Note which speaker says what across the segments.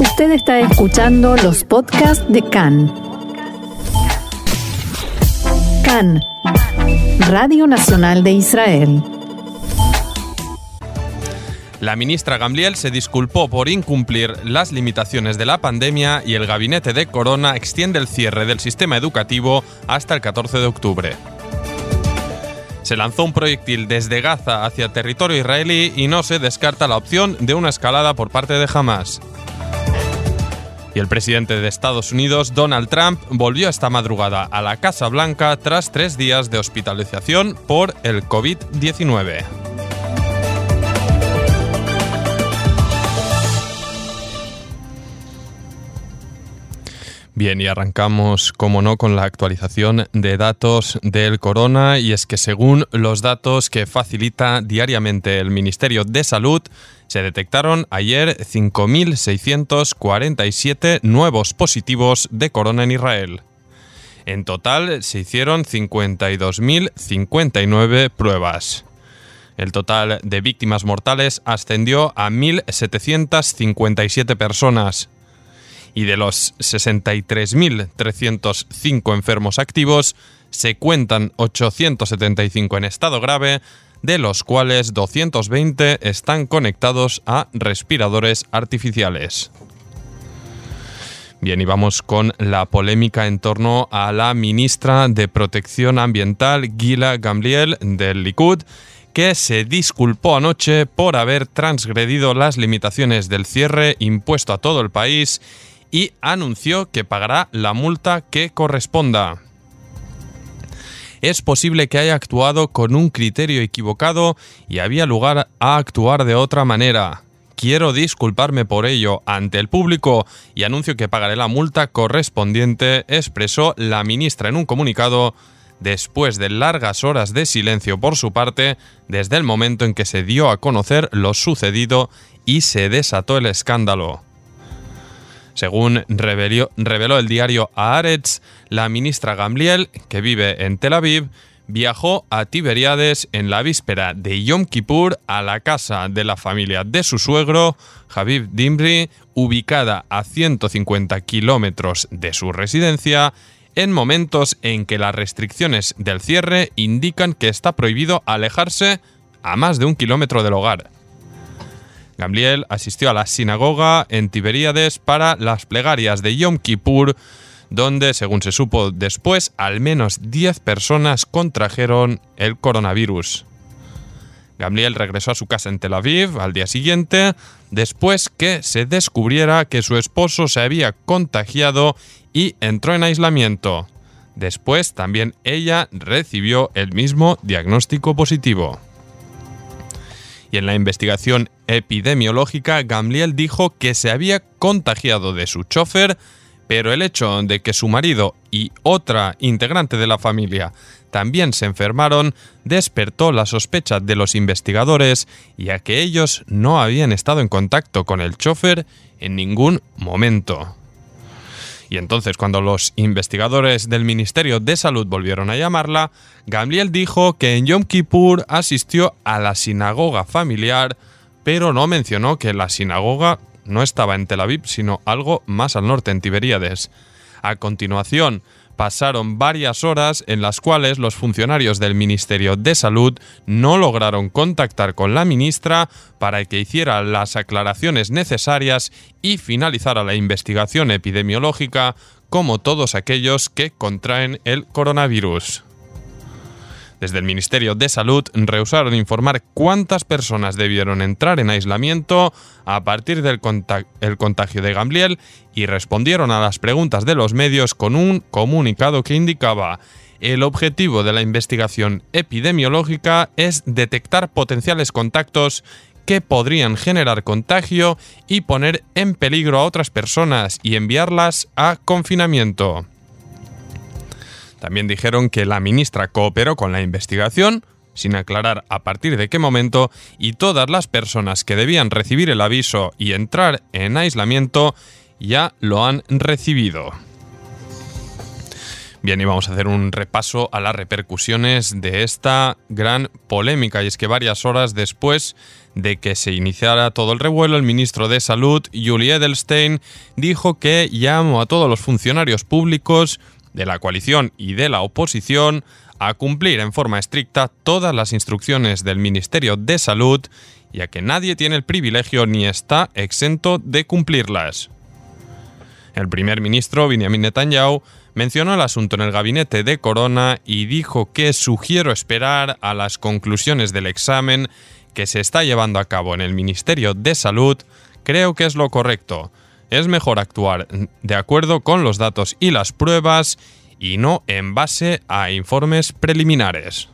Speaker 1: Usted está escuchando los podcasts de CAN. CAN, Radio Nacional de Israel.
Speaker 2: La ministra Gamliel se disculpó por incumplir las limitaciones de la pandemia y el gabinete de Corona extiende el cierre del sistema educativo hasta el 14 de octubre. Se lanzó un proyectil desde Gaza hacia territorio israelí y no se descarta la opción de una escalada por parte de Hamas. Y el presidente de Estados Unidos, Donald Trump, volvió esta madrugada a la Casa Blanca tras tres días de hospitalización por el COVID-19. Bien, y arrancamos, como no, con la actualización de datos del corona, y es que según los datos que facilita diariamente el Ministerio de Salud, se detectaron ayer 5.647 nuevos positivos de corona en Israel. En total se hicieron 52.059 pruebas. El total de víctimas mortales ascendió a 1.757 personas, y de los 63.305 enfermos activos, se cuentan 875 en estado grave, de los cuales 220 están conectados a respiradores artificiales. Bien, y vamos con la polémica en torno a la ministra de Protección Ambiental, Gila Gamliel, del Likud, que se disculpó anoche por haber transgredido las limitaciones del cierre impuesto a todo el país y anunció que pagará la multa que corresponda. Es posible que haya actuado con un criterio equivocado y había lugar a actuar de otra manera. Quiero disculparme por ello ante el público y anuncio que pagaré la multa correspondiente, expresó la ministra en un comunicado después de largas horas de silencio por su parte desde el momento en que se dio a conocer lo sucedido y se desató el escándalo. Según reveló, el diario Haaretz, la ministra Gamliel, que vive en Tel Aviv, viajó a Tiberiades en la víspera de Yom Kippur a la casa de la familia de su suegro, Habib Dimri, ubicada a 150 kilómetros de su residencia, en momentos en que las restricciones del cierre indican que está prohibido alejarse a más de un kilómetro del hogar. Gamliel asistió a la sinagoga en Tiberíades para las plegarias de Yom Kippur, donde, según se supo después, al menos 10 personas contrajeron el coronavirus. Gamliel regresó a su casa en Tel Aviv al día siguiente, después que se descubriera que su esposo se había contagiado y entró en aislamiento. Después también ella recibió el mismo diagnóstico positivo. Y en la investigación epidemiológica, Gamliel dijo que se había contagiado de su chofer, pero el hecho de que su marido y otra integrante de la familia también se enfermaron despertó la sospecha de los investigadores, ya que ellos no habían estado en contacto con el chofer en ningún momento. Y entonces cuando los investigadores del Ministerio de Salud volvieron a llamarla, Gamliel dijo que en Yom Kippur asistió a la sinagoga familiar, pero no mencionó que la sinagoga no estaba en Tel Aviv, sino algo más al norte, en Tiberíades. A continuación, pasaron varias horas en las cuales los funcionarios del Ministerio de Salud no lograron contactar con la ministra para que hiciera las aclaraciones necesarias y finalizara la investigación epidemiológica como todos aquellos que contraen el coronavirus. Desde el Ministerio de Salud rehusaron informar cuántas personas debieron entrar en aislamiento a partir del contagio de Gamliel y respondieron a las preguntas de los medios con un comunicado que indicaba el objetivo de la investigación epidemiológica es detectar potenciales contactos que podrían generar contagio y poner en peligro a otras personas y enviarlas a confinamiento. También dijeron que la ministra cooperó con la investigación, sin aclarar a partir de qué momento, y todas las personas que debían recibir el aviso y entrar en aislamiento ya lo han recibido. Bien, y vamos a hacer un repaso a las repercusiones de esta gran polémica. Y es que varias horas después de que se iniciara todo el revuelo, el ministro de Salud, Julie Edelstein, dijo que llamó a todos los funcionarios públicos de la coalición y de la oposición a cumplir en forma estricta todas las instrucciones del Ministerio de Salud, ya que nadie tiene el privilegio ni está exento de cumplirlas. El primer ministro, Benjamin Netanyahu, mencionó el asunto en el gabinete de Corona y dijo que sugiero esperar a las conclusiones del examen que se está llevando a cabo en el Ministerio de Salud. Creo que es lo correcto. Es mejor actuar de acuerdo con los datos y las pruebas y no en base a informes preliminares.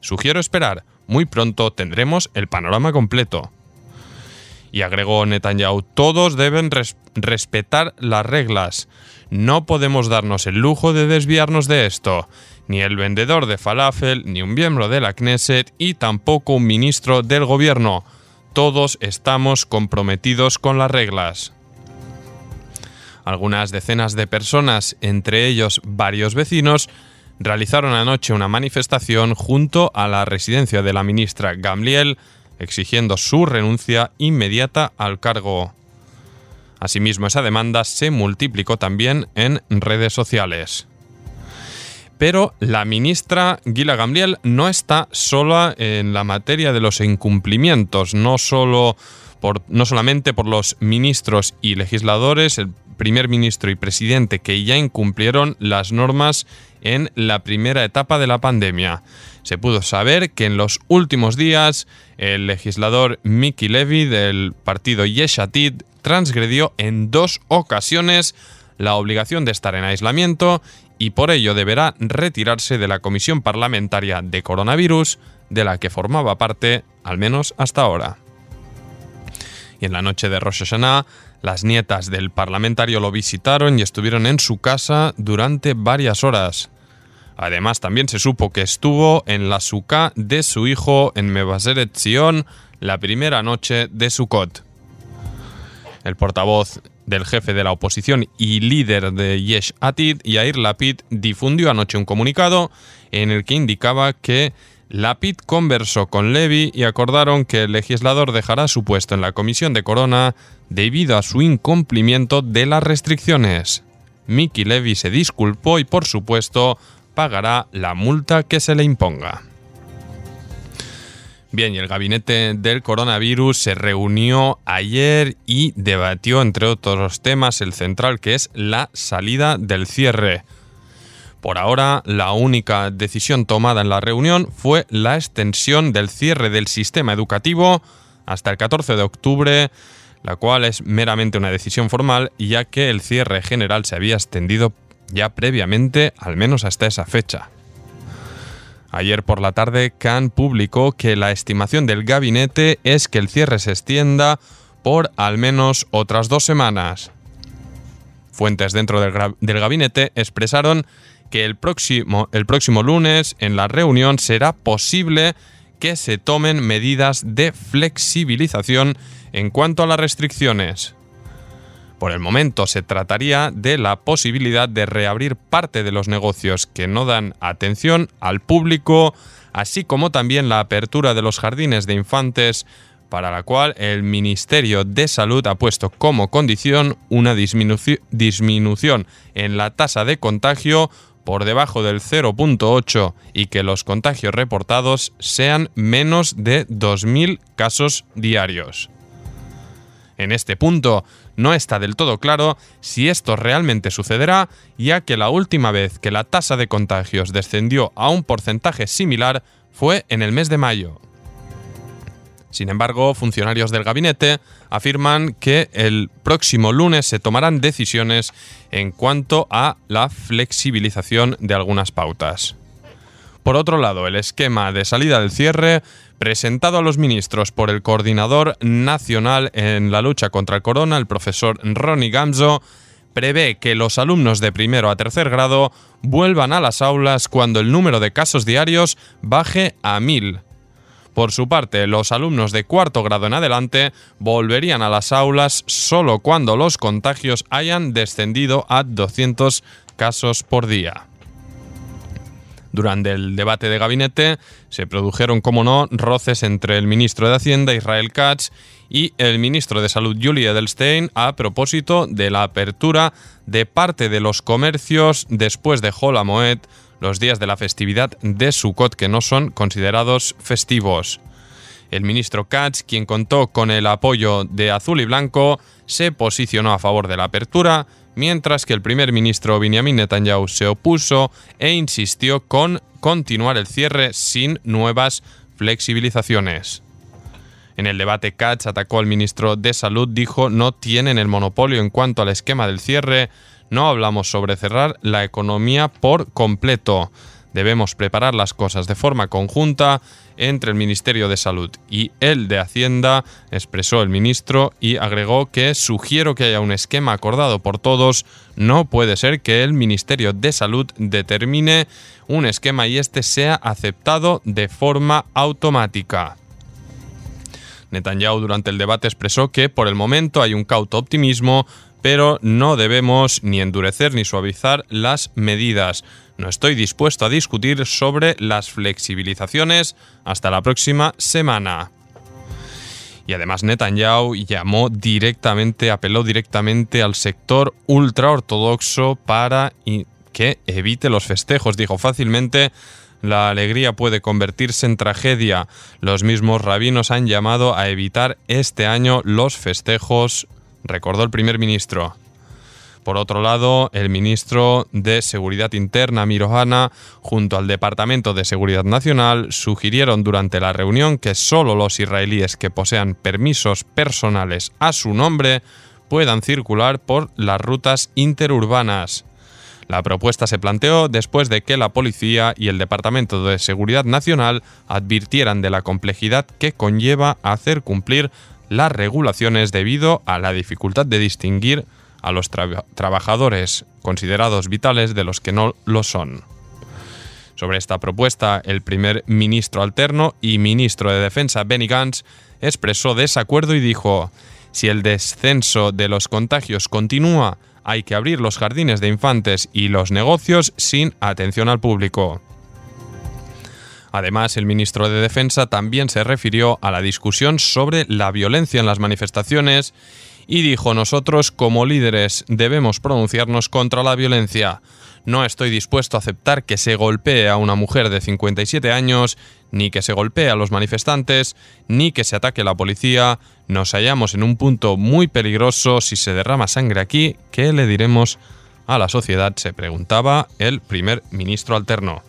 Speaker 2: Sugiero esperar. Muy pronto tendremos el panorama completo. Y agregó Netanyahu, todos deben respetar las reglas. No podemos darnos el lujo de desviarnos de esto. Ni el vendedor de falafel, ni un miembro de la Knesset y tampoco un ministro del gobierno. Todos estamos comprometidos con las reglas. Algunas decenas de personas, entre ellos varios vecinos, realizaron anoche una manifestación junto a la residencia de la ministra Gamliel, exigiendo su renuncia inmediata al cargo. Asimismo, esa demanda se multiplicó también en redes sociales. Pero la ministra Gila Gamliel no está sola en la materia de los incumplimientos, no, solo por, no solamente por los ministros y legisladores, primer ministro y presidente que ya incumplieron las normas en la primera etapa de la pandemia. Se pudo saber que en los últimos días el legislador Mickey Levy del partido Yeshatid transgredió en dos ocasiones la obligación de estar en aislamiento y por ello deberá retirarse de la comisión parlamentaria de coronavirus de la que formaba parte, al menos hasta ahora. Y en la noche de Rosh Hashanah, las nietas del parlamentario lo visitaron y estuvieron en su casa durante varias horas. Además, también se supo que estuvo en la suká de su hijo en Mebaseret Zion la primera noche de Sukkot. El portavoz del jefe de la oposición y líder de Yesh Atid, Yair Lapid, difundió anoche un comunicado en el que indicaba que Lapid conversó con Levy y acordaron que el legislador dejará su puesto en la comisión de Corona debido a su incumplimiento de las restricciones. Mickey Levy se disculpó y, por supuesto, pagará la multa que se le imponga. Bien, y el gabinete del coronavirus se reunió ayer y debatió, entre otros temas, el central que es la salida del cierre. Por ahora, la única decisión tomada en la reunión fue la extensión del cierre del sistema educativo hasta el 14 de octubre, la cual es meramente una decisión formal, ya que el cierre general se había extendido ya previamente, al menos hasta esa fecha. Ayer por la tarde, Khan publicó que la estimación del gabinete es que el cierre se extienda por al menos otras dos semanas. Fuentes dentro del, gabinete expresaron que el próximo, el próximo lunes en la reunión será posible que se tomen medidas de flexibilización en cuanto a las restricciones. Por el momento se trataría de la posibilidad de reabrir parte de los negocios que no dan atención al público, así como también la apertura de los jardines de infantes, para la cual el Ministerio de Salud ha puesto como condición una disminución en la tasa de contagio por debajo del 0.8 y que los contagios reportados sean menos de 2.000 casos diarios. En este punto, no está del todo claro si esto realmente sucederá, ya que la última vez que la tasa de contagios descendió a un porcentaje similar fue en el mes de mayo. Sin embargo, funcionarios del gabinete afirman que el próximo lunes se tomarán decisiones en cuanto a la flexibilización de algunas pautas. Por otro lado, el esquema de salida del cierre presentado a los ministros por el coordinador nacional en la lucha contra el corona, el profesor Ronnie Gamzo, prevé que los alumnos de primero a tercer grado vuelvan a las aulas cuando el número de casos diarios baje a mil. Por su parte, los alumnos de cuarto grado en adelante volverían a las aulas solo cuando los contagios hayan descendido a 200 casos por día. Durante el debate de gabinete se produjeron, como no, roces entre el ministro de Hacienda, Israel Katz, y el ministro de Salud, Julie Edelstein, a propósito de la apertura de parte de los comercios después de Holamoed, los días de la festividad de Sukkot que no son considerados festivos. El ministro Katz, quien contó con el apoyo de Azul y Blanco, se posicionó a favor de la apertura, mientras que el primer ministro Benjamin Netanyahu se opuso e insistió con continuar el cierre sin nuevas flexibilizaciones. En el debate, Katz atacó al ministro de Salud, dijo no tienen el monopolio en cuanto al esquema del cierre, no hablamos sobre cerrar la economía por completo. Debemos preparar las cosas de forma conjunta entre el Ministerio de Salud y el de Hacienda, expresó el ministro y agregó que sugiero que haya un esquema acordado por todos. No puede ser que el Ministerio de Salud determine un esquema y este sea aceptado de forma automática. Netanyahu durante el debate expresó que por el momento hay un cauto optimismo, pero no debemos ni endurecer ni suavizar las medidas. No estoy dispuesto a discutir sobre las flexibilizaciones hasta la próxima semana. Y además Netanyahu llamó directamente, apeló directamente al sector ultraortodoxo para que evite los festejos. Dijo fácilmente, la alegría puede convertirse en tragedia. Los mismos rabinos han llamado a evitar este año los festejos, recordó el primer ministro. Por otro lado, el ministro de Seguridad Interna, Mirohana, junto al Departamento de Seguridad Nacional, sugirieron durante la reunión que solo los israelíes que posean permisos personales a su nombre puedan circular por las rutas interurbanas. La propuesta se planteó después de que la policía y el Departamento de Seguridad Nacional advirtieran de la complejidad que conlleva hacer cumplir las regulaciones debido a la dificultad de distinguir a los trabajadores considerados vitales de los que no lo son. Sobre esta propuesta, el primer ministro alterno y ministro de Defensa Benny Gantz expresó desacuerdo y dijo, si el descenso de los contagios continúa, hay que abrir los jardines de infantes y los negocios sin atención al público. Además, el ministro de Defensa también se refirió a la discusión sobre la violencia en las manifestaciones y dijo nosotros como líderes debemos pronunciarnos contra la violencia. No estoy dispuesto a aceptar que se golpee a una mujer de 57 años, ni que se golpee a los manifestantes, ni que se ataque a la policía. Nos hallamos en un punto muy peligroso. Si se derrama sangre aquí, ¿qué le diremos a la sociedad? se preguntaba el primer ministro alterno.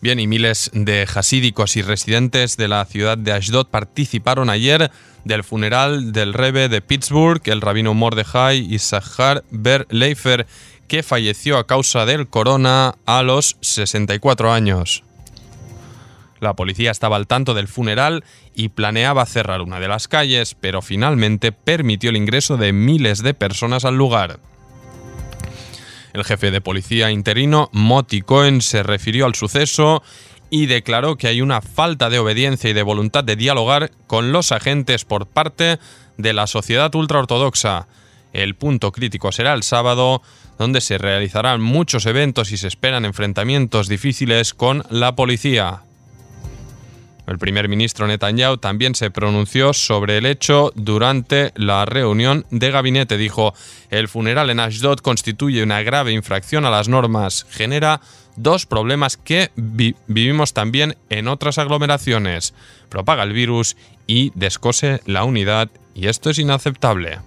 Speaker 2: Bien, y miles de hasídicos y residentes de la ciudad de Ashdod participaron ayer del funeral del Rebe de Pittsburgh, el rabino Mordechai Issachar Ber Leifer, que falleció a causa del corona a los 64 años. La policía estaba al tanto del funeral y planeaba cerrar una de las calles, pero finalmente permitió el ingreso de miles de personas al lugar. El jefe de policía interino, Moti Cohen, se refirió al suceso y declaró que hay una falta de obediencia y de voluntad de dialogar con los agentes por parte de la sociedad ultraortodoxa. El punto crítico será el sábado, donde se realizarán muchos eventos y se esperan enfrentamientos difíciles con la policía. El primer ministro Netanyahu también se pronunció sobre el hecho durante la reunión de gabinete. Dijo, el funeral en Ashdod constituye una grave infracción a las normas, genera dos problemas que vivimos también en otras aglomeraciones. Propaga el virus y descose la unidad y esto es inaceptable.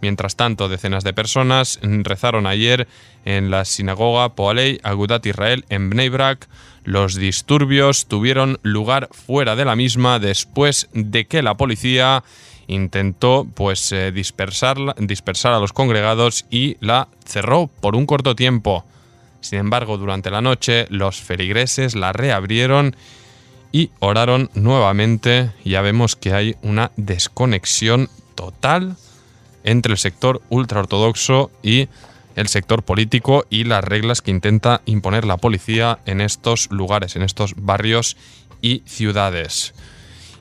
Speaker 2: Mientras tanto, decenas de personas rezaron ayer en la sinagoga Poalei Agudat Israel en Bnei Brak los disturbios tuvieron lugar fuera de la misma después de que la policía intentó pues eh, dispersar, dispersar a los congregados y la cerró por un corto tiempo. Sin embargo, durante la noche los feligreses la reabrieron y oraron nuevamente. Ya vemos que hay una desconexión total entre el sector ultraortodoxo y el sector político y las reglas que intenta imponer la policía en estos lugares, en estos barrios y ciudades.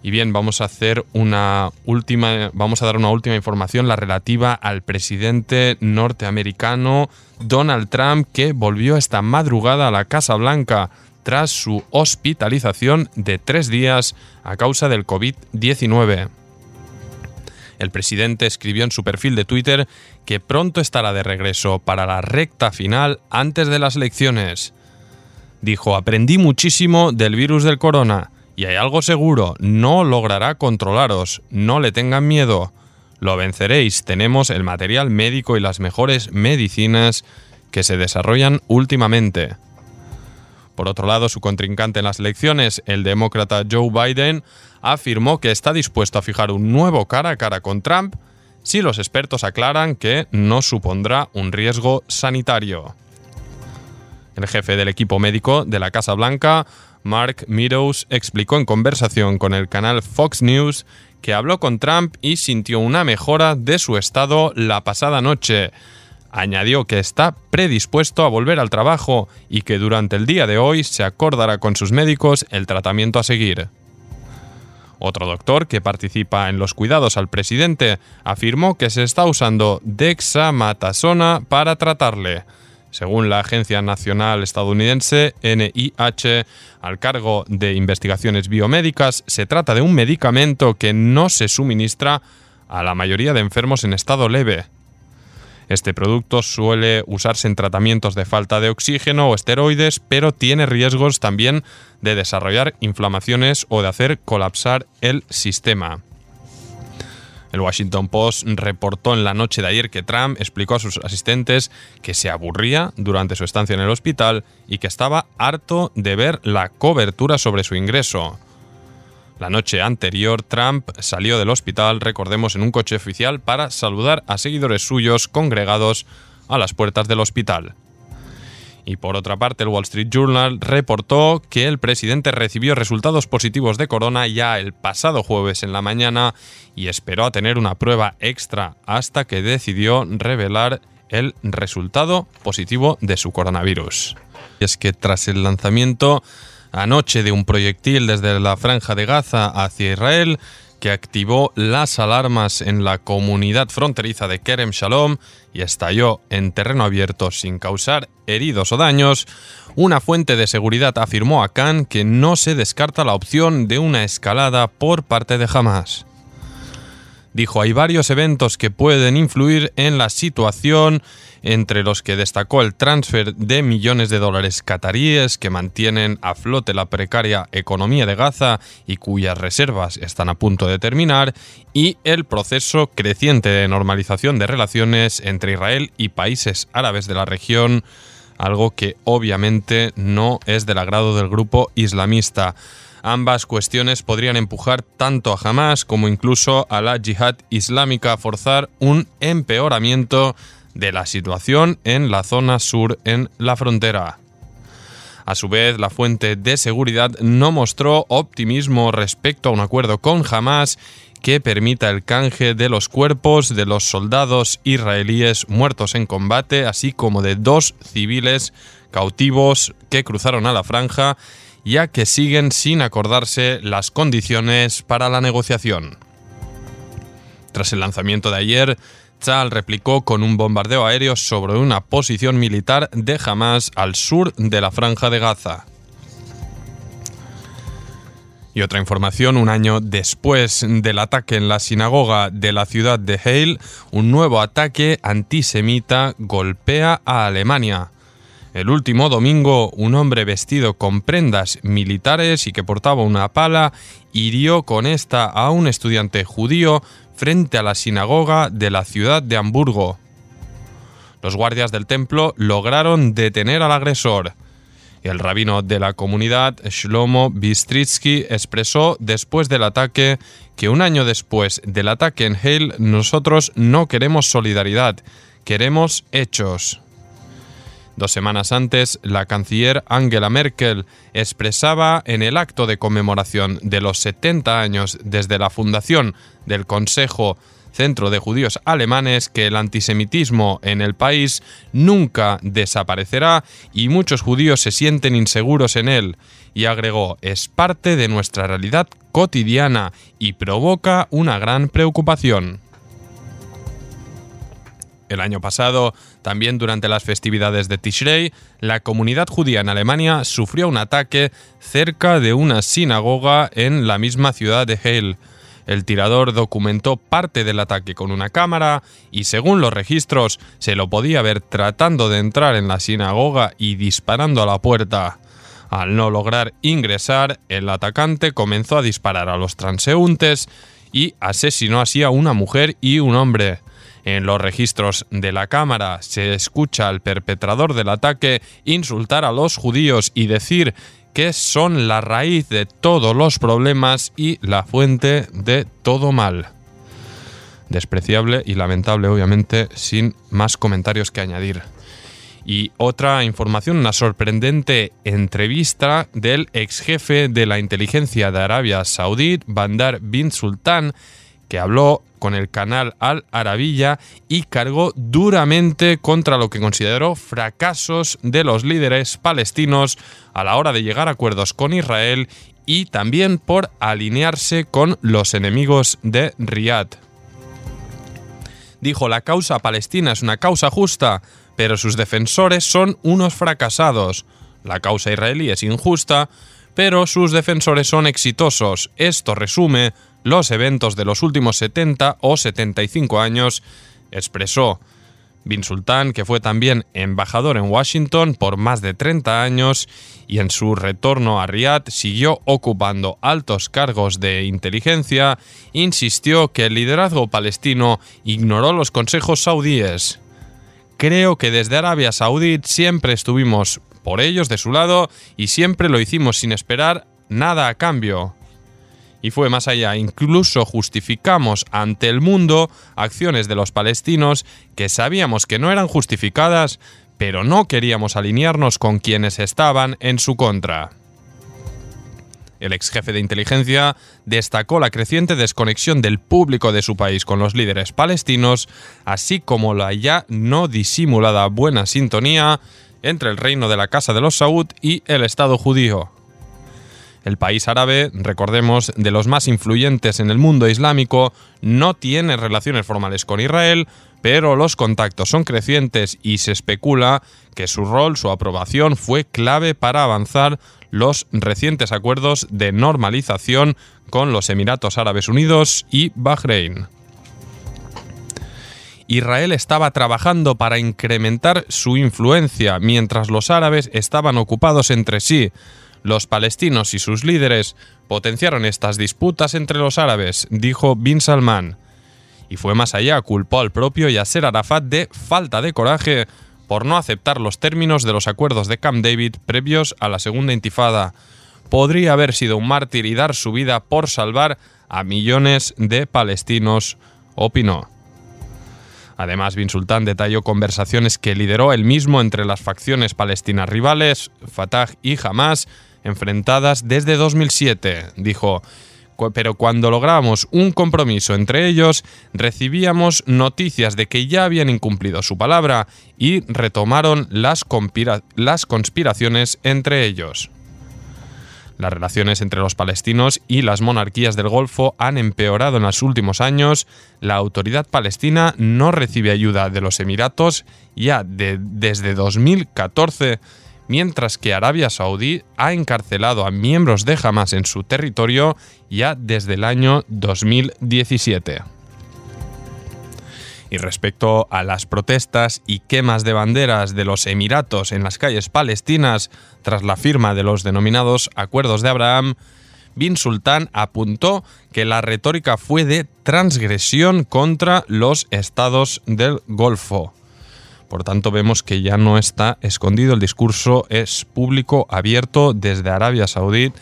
Speaker 2: Y bien, vamos a hacer una última, vamos a dar una última información, la relativa al presidente norteamericano Donald Trump, que volvió esta madrugada a la Casa Blanca tras su hospitalización de tres días a causa del COVID-19. El presidente escribió en su perfil de Twitter que pronto estará de regreso para la recta final antes de las elecciones. Dijo, aprendí muchísimo del virus del corona y hay algo seguro, no logrará controlaros, no le tengan miedo. Lo venceréis, tenemos el material médico y las mejores medicinas que se desarrollan últimamente. Por otro lado, su contrincante en las elecciones, el demócrata Joe Biden, afirmó que está dispuesto a fijar un nuevo cara a cara con Trump si los expertos aclaran que no supondrá un riesgo sanitario. El jefe del equipo médico de la Casa Blanca, Mark Meadows, explicó en conversación con el canal Fox News que habló con Trump y sintió una mejora de su estado la pasada noche. Añadió que está predispuesto a volver al trabajo y que durante el día de hoy se acordará con sus médicos el tratamiento a seguir. Otro doctor que participa en los cuidados al presidente afirmó que se está usando dexamatasona para tratarle. Según la Agencia Nacional Estadounidense NIH, al cargo de investigaciones biomédicas, se trata de un medicamento que no se suministra a la mayoría de enfermos en estado leve. Este producto suele usarse en tratamientos de falta de oxígeno o esteroides, pero tiene riesgos también de desarrollar inflamaciones o de hacer colapsar el sistema. El Washington Post reportó en la noche de ayer que Trump explicó a sus asistentes que se aburría durante su estancia en el hospital y que estaba harto de ver la cobertura sobre su ingreso. La noche anterior, Trump salió del hospital, recordemos, en un coche oficial para saludar a seguidores suyos congregados a las puertas del hospital. Y por otra parte, el Wall Street Journal reportó que el presidente recibió resultados positivos de corona ya el pasado jueves en la mañana y esperó a tener una prueba extra hasta que decidió revelar el resultado positivo de su coronavirus. Y es que tras el lanzamiento anoche de un proyectil desde la franja de Gaza hacia Israel, que activó las alarmas en la comunidad fronteriza de Kerem Shalom y estalló en terreno abierto sin causar heridos o daños, una fuente de seguridad afirmó a Khan que no se descarta la opción de una escalada por parte de Hamas. Dijo, hay varios eventos que pueden influir en la situación entre los que destacó el transfer de millones de dólares cataríes que mantienen a flote la precaria economía de Gaza y cuyas reservas están a punto de terminar, y el proceso creciente de normalización de relaciones entre Israel y países árabes de la región, algo que obviamente no es del agrado del grupo islamista. Ambas cuestiones podrían empujar tanto a Hamas como incluso a la yihad islámica a forzar un empeoramiento de la situación en la zona sur en la frontera. A su vez, la fuente de seguridad no mostró optimismo respecto a un acuerdo con Hamas que permita el canje de los cuerpos de los soldados israelíes muertos en combate, así como de dos civiles cautivos que cruzaron a la franja, ya que siguen sin acordarse las condiciones para la negociación. Tras el lanzamiento de ayer, Tzal replicó con un bombardeo aéreo sobre una posición militar de Hamas al sur de la franja de Gaza. Y otra información, un año después del ataque en la sinagoga de la ciudad de Heil, un nuevo ataque antisemita golpea a Alemania. El último domingo, un hombre vestido con prendas militares y que portaba una pala hirió con esta a un estudiante judío frente a la sinagoga de la ciudad de Hamburgo. Los guardias del templo lograron detener al agresor. El rabino de la comunidad, Shlomo Bistritsky, expresó después del ataque que un año después del ataque en Heil nosotros no queremos solidaridad, queremos hechos. Dos semanas antes, la canciller Angela Merkel expresaba en el acto de conmemoración de los 70 años desde la fundación del Consejo Centro de Judíos Alemanes que el antisemitismo en el país nunca desaparecerá y muchos judíos se sienten inseguros en él. Y agregó, es parte de nuestra realidad cotidiana y provoca una gran preocupación. El año pasado, también durante las festividades de Tishrei, la comunidad judía en Alemania sufrió un ataque cerca de una sinagoga en la misma ciudad de Heil. El tirador documentó parte del ataque con una cámara y según los registros se lo podía ver tratando de entrar en la sinagoga y disparando a la puerta. Al no lograr ingresar, el atacante comenzó a disparar a los transeúntes y asesinó así a una mujer y un hombre. En los registros de la cámara se escucha al perpetrador del ataque insultar a los judíos y decir que son la raíz de todos los problemas y la fuente de todo mal. Despreciable y lamentable, obviamente, sin más comentarios que añadir. Y otra información, una sorprendente entrevista del ex jefe de la inteligencia de Arabia Saudí, Bandar bin Sultan, que habló con el canal Al Arabilla y cargó duramente contra lo que consideró fracasos de los líderes palestinos a la hora de llegar a acuerdos con Israel y también por alinearse con los enemigos de Riyadh. Dijo, la causa palestina es una causa justa, pero sus defensores son unos fracasados. La causa israelí es injusta, pero sus defensores son exitosos. Esto resume los eventos de los últimos 70 o 75 años, expresó Bin Sultan, que fue también embajador en Washington por más de 30 años y en su retorno a Riyadh siguió ocupando altos cargos de inteligencia, insistió que el liderazgo palestino ignoró los consejos saudíes. Creo que desde Arabia Saudí siempre estuvimos por ellos de su lado y siempre lo hicimos sin esperar nada a cambio, y fue más allá. Incluso justificamos ante el mundo acciones de los palestinos que sabíamos que no eran justificadas, pero no queríamos alinearnos con quienes estaban en su contra. El ex jefe de inteligencia destacó la creciente desconexión del público de su país con los líderes palestinos, así como la ya no disimulada buena sintonía entre el reino de la Casa de los Saud y el Estado judío. El país árabe, recordemos, de los más influyentes en el mundo islámico, no tiene relaciones formales con Israel, pero los contactos son crecientes y se especula que su rol, su aprobación fue clave para avanzar los recientes acuerdos de normalización con los Emiratos Árabes Unidos y Bahrein. Israel estaba trabajando para incrementar su influencia mientras los árabes estaban ocupados entre sí, los palestinos y sus líderes potenciaron estas disputas entre los árabes, dijo Bin Salman. Y fue más allá, culpó al propio Yasser Arafat de falta de coraje por no aceptar los términos de los acuerdos de Camp David previos a la segunda intifada. Podría haber sido un mártir y dar su vida por salvar a millones de palestinos, opinó. Además, Bin Sultan detalló conversaciones que lideró él mismo entre las facciones palestinas rivales, Fatah y Hamas, enfrentadas desde 2007. Dijo, pero cuando logramos un compromiso entre ellos, recibíamos noticias de que ya habían incumplido su palabra y retomaron las, las conspiraciones entre ellos. Las relaciones entre los palestinos y las monarquías del Golfo han empeorado en los últimos años. La autoridad palestina no recibe ayuda de los Emiratos ya desde 2014 mientras que Arabia Saudí ha encarcelado a miembros de Hamas en su territorio ya desde el año 2017. Y respecto a las protestas y quemas de banderas de los Emiratos en las calles palestinas tras la firma de los denominados Acuerdos de Abraham, Bin Sultan apuntó que la retórica fue de transgresión contra los estados del Golfo. Por tanto, vemos que ya no está escondido, el discurso es público, abierto desde Arabia Saudí,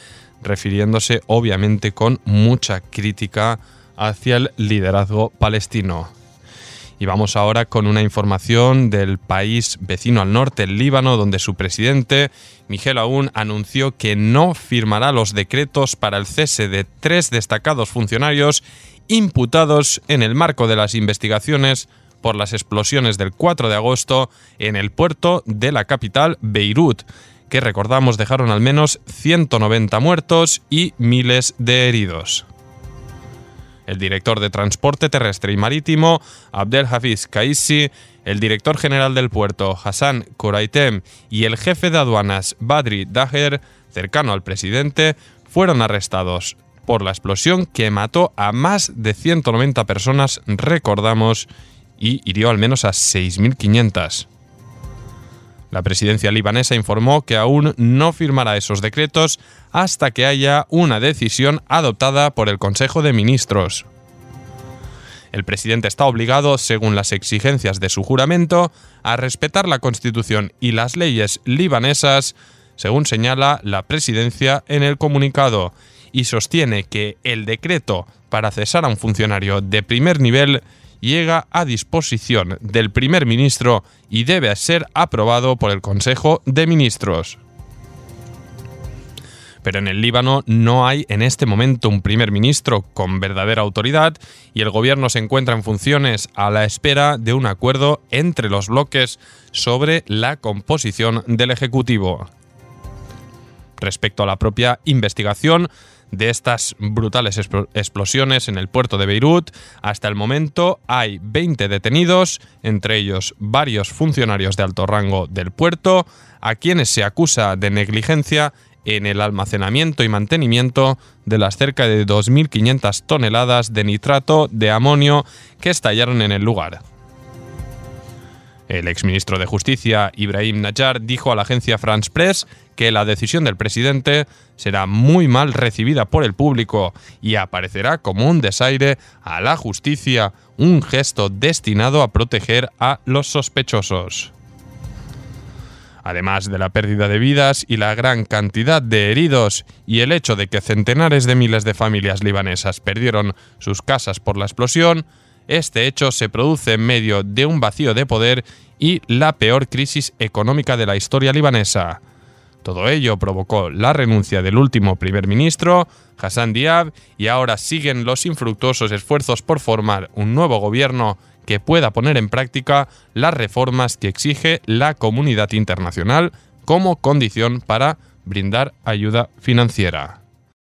Speaker 2: refiriéndose obviamente con mucha crítica hacia el liderazgo palestino. Y vamos ahora con una información del país vecino al norte, el Líbano, donde su presidente, Miguel Aoun, anunció que no firmará los decretos para el cese de tres destacados funcionarios imputados en el marco de las investigaciones por las explosiones del 4 de agosto en el puerto de la capital, Beirut, que recordamos dejaron al menos 190 muertos y miles de heridos. El director de Transporte Terrestre y Marítimo, Abdel Hafiz Kaisi, el director general del puerto, Hassan Koraitem, y el jefe de aduanas, Badri Daher, cercano al presidente, fueron arrestados por la explosión que mató a más de 190 personas, recordamos, y hirió al menos a 6.500. La presidencia libanesa informó que aún no firmará esos decretos hasta que haya una decisión adoptada por el Consejo de Ministros. El presidente está obligado, según las exigencias de su juramento, a respetar la Constitución y las leyes libanesas, según señala la presidencia en el comunicado, y sostiene que el decreto para cesar a un funcionario de primer nivel llega a disposición del primer ministro y debe ser aprobado por el Consejo de Ministros. Pero en el Líbano no hay en este momento un primer ministro con verdadera autoridad y el gobierno se encuentra en funciones a la espera de un acuerdo entre los bloques sobre la composición del Ejecutivo. Respecto a la propia investigación, de estas brutales explosiones en el puerto de Beirut. Hasta el momento hay 20 detenidos, entre ellos varios funcionarios de alto rango del puerto, a quienes se acusa de negligencia en el almacenamiento y mantenimiento de las cerca de 2.500 toneladas de nitrato de amonio que estallaron en el lugar. El exministro de Justicia, Ibrahim Najjar, dijo a la agencia France Press que la decisión del presidente será muy mal recibida por el público y aparecerá como un desaire a la justicia, un gesto destinado a proteger a los sospechosos. Además de la pérdida de vidas y la gran cantidad de heridos y el hecho de que centenares de miles de familias libanesas perdieron sus casas por la explosión, este hecho se produce en medio de un vacío de poder y la peor crisis económica de la historia libanesa. Todo ello provocó la renuncia del último primer ministro, Hassan Diab, y ahora siguen los infructuosos esfuerzos por formar un nuevo gobierno que pueda poner en práctica las reformas que exige la comunidad internacional como condición para brindar ayuda financiera.